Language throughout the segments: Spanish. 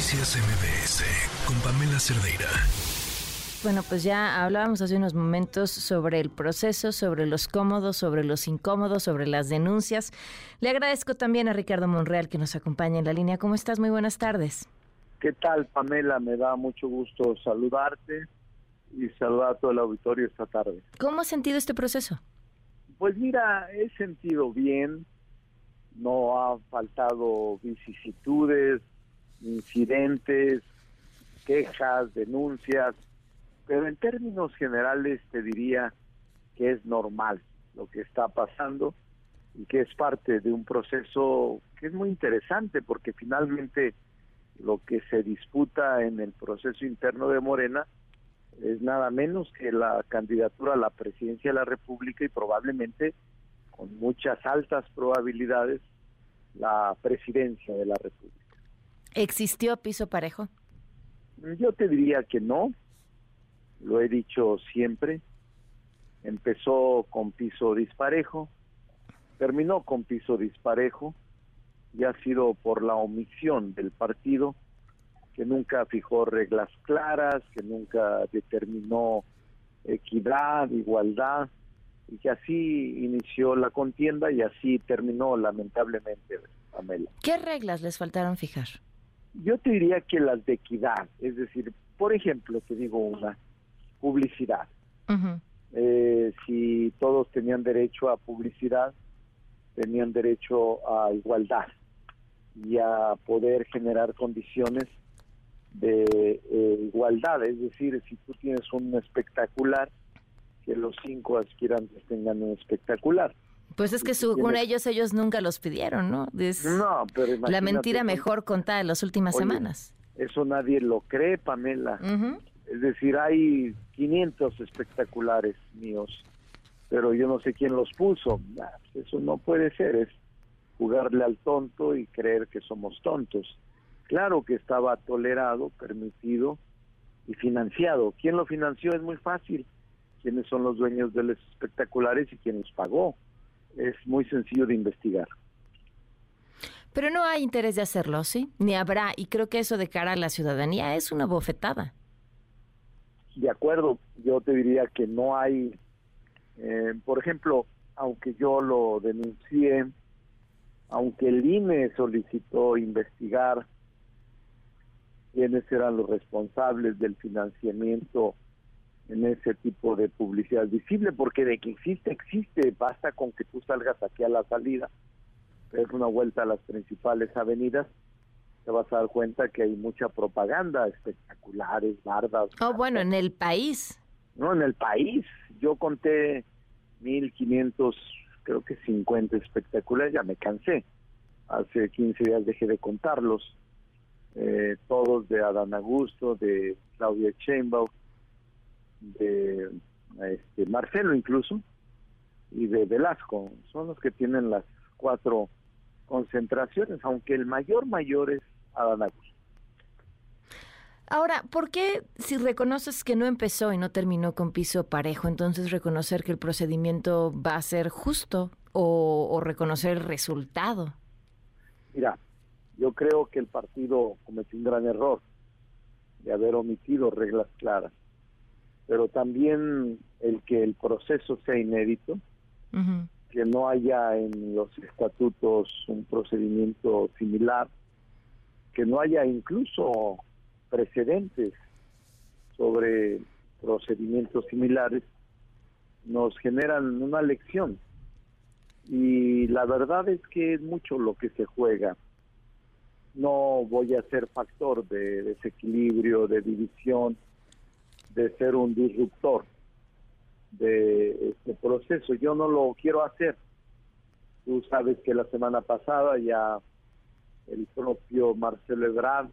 Noticias MBS con Pamela Cerdeira. Bueno, pues ya hablábamos hace unos momentos sobre el proceso, sobre los cómodos, sobre los incómodos, sobre las denuncias. Le agradezco también a Ricardo Monreal que nos acompaña en la línea. ¿Cómo estás? Muy buenas tardes. ¿Qué tal, Pamela? Me da mucho gusto saludarte y saludar a todo el auditorio esta tarde. ¿Cómo has sentido este proceso? Pues mira, he sentido bien, no ha faltado vicisitudes, incidentes, quejas, denuncias, pero en términos generales te diría que es normal lo que está pasando y que es parte de un proceso que es muy interesante porque finalmente lo que se disputa en el proceso interno de Morena es nada menos que la candidatura a la presidencia de la República y probablemente con muchas altas probabilidades la presidencia de la República. ¿Existió piso parejo? Yo te diría que no, lo he dicho siempre. Empezó con piso disparejo, terminó con piso disparejo y ha sido por la omisión del partido que nunca fijó reglas claras, que nunca determinó equidad, igualdad, y que así inició la contienda y así terminó lamentablemente, Pamela. ¿Qué reglas les faltaron fijar? Yo te diría que las de equidad, es decir, por ejemplo, te digo una, publicidad. Eh, si todos tenían derecho a publicidad, tenían derecho a igualdad y a poder generar condiciones de eh, igualdad. Es decir, si tú tienes un espectacular, que los cinco aspirantes tengan un espectacular. Pues es que según ellos, ellos nunca los pidieron, ¿no? no, pero La mentira mejor contada en las últimas semanas. Eso nadie lo cree, Pamela. Es decir, hay 500 espectaculares míos, pero yo no sé quién los puso. eso no puede ser, es jugarle al tonto y creer que somos tontos. Claro que estaba tolerado, permitido y financiado. ¿Quién lo financió? Es muy fácil. ¿Quiénes son los dueños de los espectaculares y quién los pagó? Es muy sencillo de investigar. Pero no hay interés de hacerlo, ¿sí? Ni habrá, y creo que eso de cara a la ciudadanía es una bofetada de acuerdo, yo te diría que no hay, eh, por ejemplo, aunque yo lo denuncié, aunque el INE solicitó investigar quiénes eran los responsables del financiamiento en ese tipo de publicidad visible, porque de que existe, existe, basta con que tú salgas aquí a la salida, es una vuelta a las principales avenidas te vas a dar cuenta que hay mucha propaganda, espectaculares, bardas. Oh, bueno, en el país. No, en el país. Yo conté 1500, creo que 50 espectaculares, ya me cansé. Hace 15 días dejé de contarlos. Eh, todos de Adán Augusto, de Claudia Sheinbaum, de este, Marcelo incluso, y de Velasco. Son los que tienen las cuatro concentraciones, aunque el mayor mayor es Adán Augusto. Ahora, ¿por qué si reconoces que no empezó y no terminó con piso parejo, entonces reconocer que el procedimiento va a ser justo o, reconocer el resultado? Mira, yo creo que el partido cometió un gran error de haber omitido reglas claras, pero también el que el proceso sea inédito, que no haya en los estatutos un procedimiento similar, que no haya incluso precedentes sobre procedimientos similares, nos generan una lección. Y la verdad es que es mucho lo que se juega. No voy a ser factor de desequilibrio, de división, de ser un disruptor de este proceso. Yo no lo quiero hacer. Tú sabes que la semana pasada ya el propio Marcelo Ebrard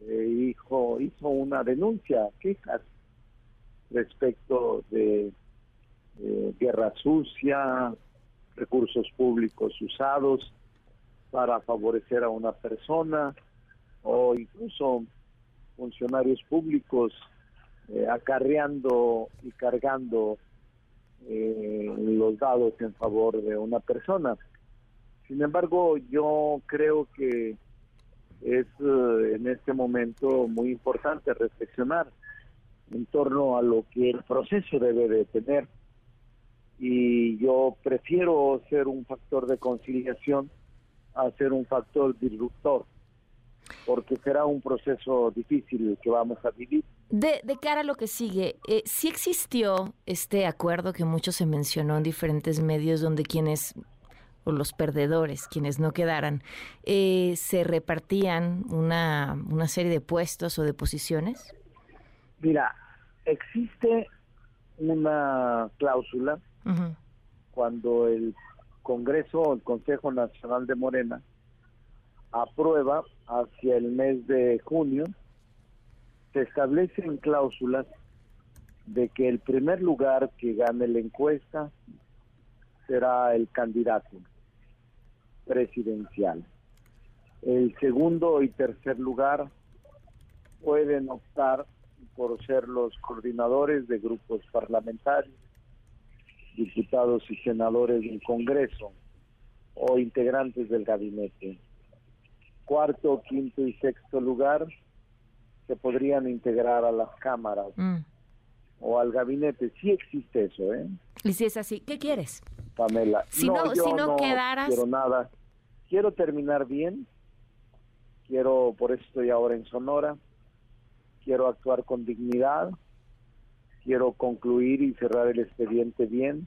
eh, hizo, una denuncia, quejas respecto de guerra sucia, recursos públicos usados para favorecer a una persona o incluso funcionarios públicos eh, acarreando y cargando eh, los dados en favor de una persona. Sin embargo, yo creo que es eh, en este momento muy importante reflexionar en torno a lo que el proceso debe de tener. Y yo prefiero ser un factor de conciliación a ser un factor disruptor, porque será un proceso difícil el que vamos a vivir. De, de cara a lo que sigue, eh, ¿sí existió este acuerdo que mucho se mencionó en diferentes medios donde quienes o los perdedores, quienes no quedaran, eh, se repartían una, una serie de puestos o de posiciones? Mira, existe una cláusula cuando el Congreso o el Consejo Nacional de Morena aprueba hacia el mes de junio, se establecen cláusulas de que el primer lugar que gane la encuesta será el candidato presidencial. El segundo y tercer lugar pueden optar por ser los coordinadores de grupos parlamentarios, diputados y senadores del Congreso o integrantes del gabinete. Cuarto, quinto y sexto lugar se podrían integrar a las cámaras mm. o al gabinete. Sí existe eso, ¿eh? Y si es así, ¿qué quieres? Pamela. Si no, si no, quedaras... quiero nada. Quiero terminar bien. Quiero, por eso estoy ahora en Sonora. Quiero actuar con dignidad quiero concluir y cerrar el expediente bien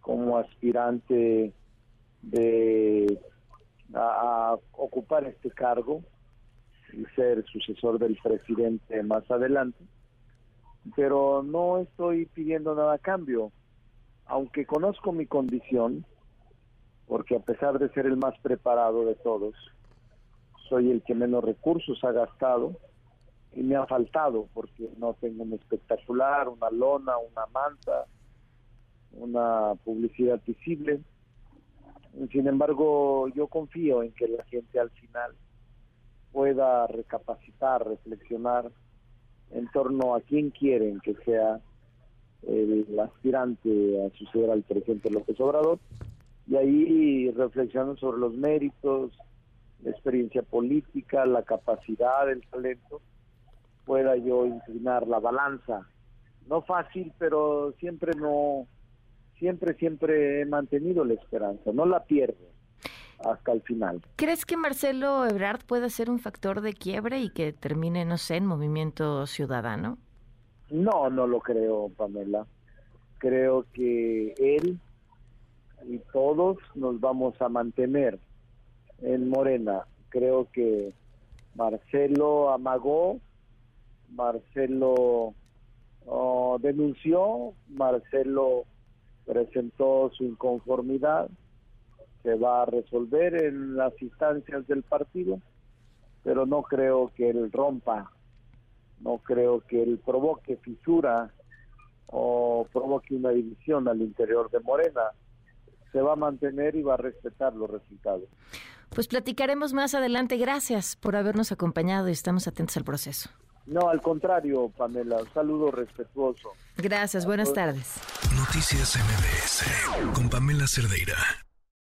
como aspirante de a, ocupar este cargo ser sucesor del presidente más adelante pero no estoy pidiendo nada a cambio aunque conozco mi condición porque a pesar de ser el más preparado de todos soy el que menos recursos ha gastado y me ha faltado porque no tengo un espectacular, una lona, una manta, una publicidad visible. Sin embargo, yo confío en que la gente al final pueda recapacitar, reflexionar en torno a quién quieren que sea el aspirante a suceder al presidente López Obrador y ahí reflexionan sobre los méritos, la experiencia política, la capacidad, el talento pueda yo inclinar la balanza. No fácil, pero siempre no, siempre, siempre he mantenido la esperanza, no la pierdo hasta el final. ¿Crees que Marcelo Ebrard puede ser un factor de quiebre y que termine, no sé, en movimiento ciudadano? No, no lo creo, Pamela. Creo que él y todos nos vamos a mantener en Morena. Creo que Marcelo amagó Marcelo oh, denunció, Marcelo presentó su inconformidad, se va a resolver en las instancias del partido, pero no creo que él rompa, no creo que él provoque fisura o provoque una división al interior de Morena. Se va a mantener y va a respetar los resultados. Pues platicaremos más adelante. Gracias por habernos acompañado y estamos atentos al proceso. No, al contrario, Pamela, un saludo respetuoso. Gracias, buenas tardes. Noticias MBS con Pamela Cerdeira.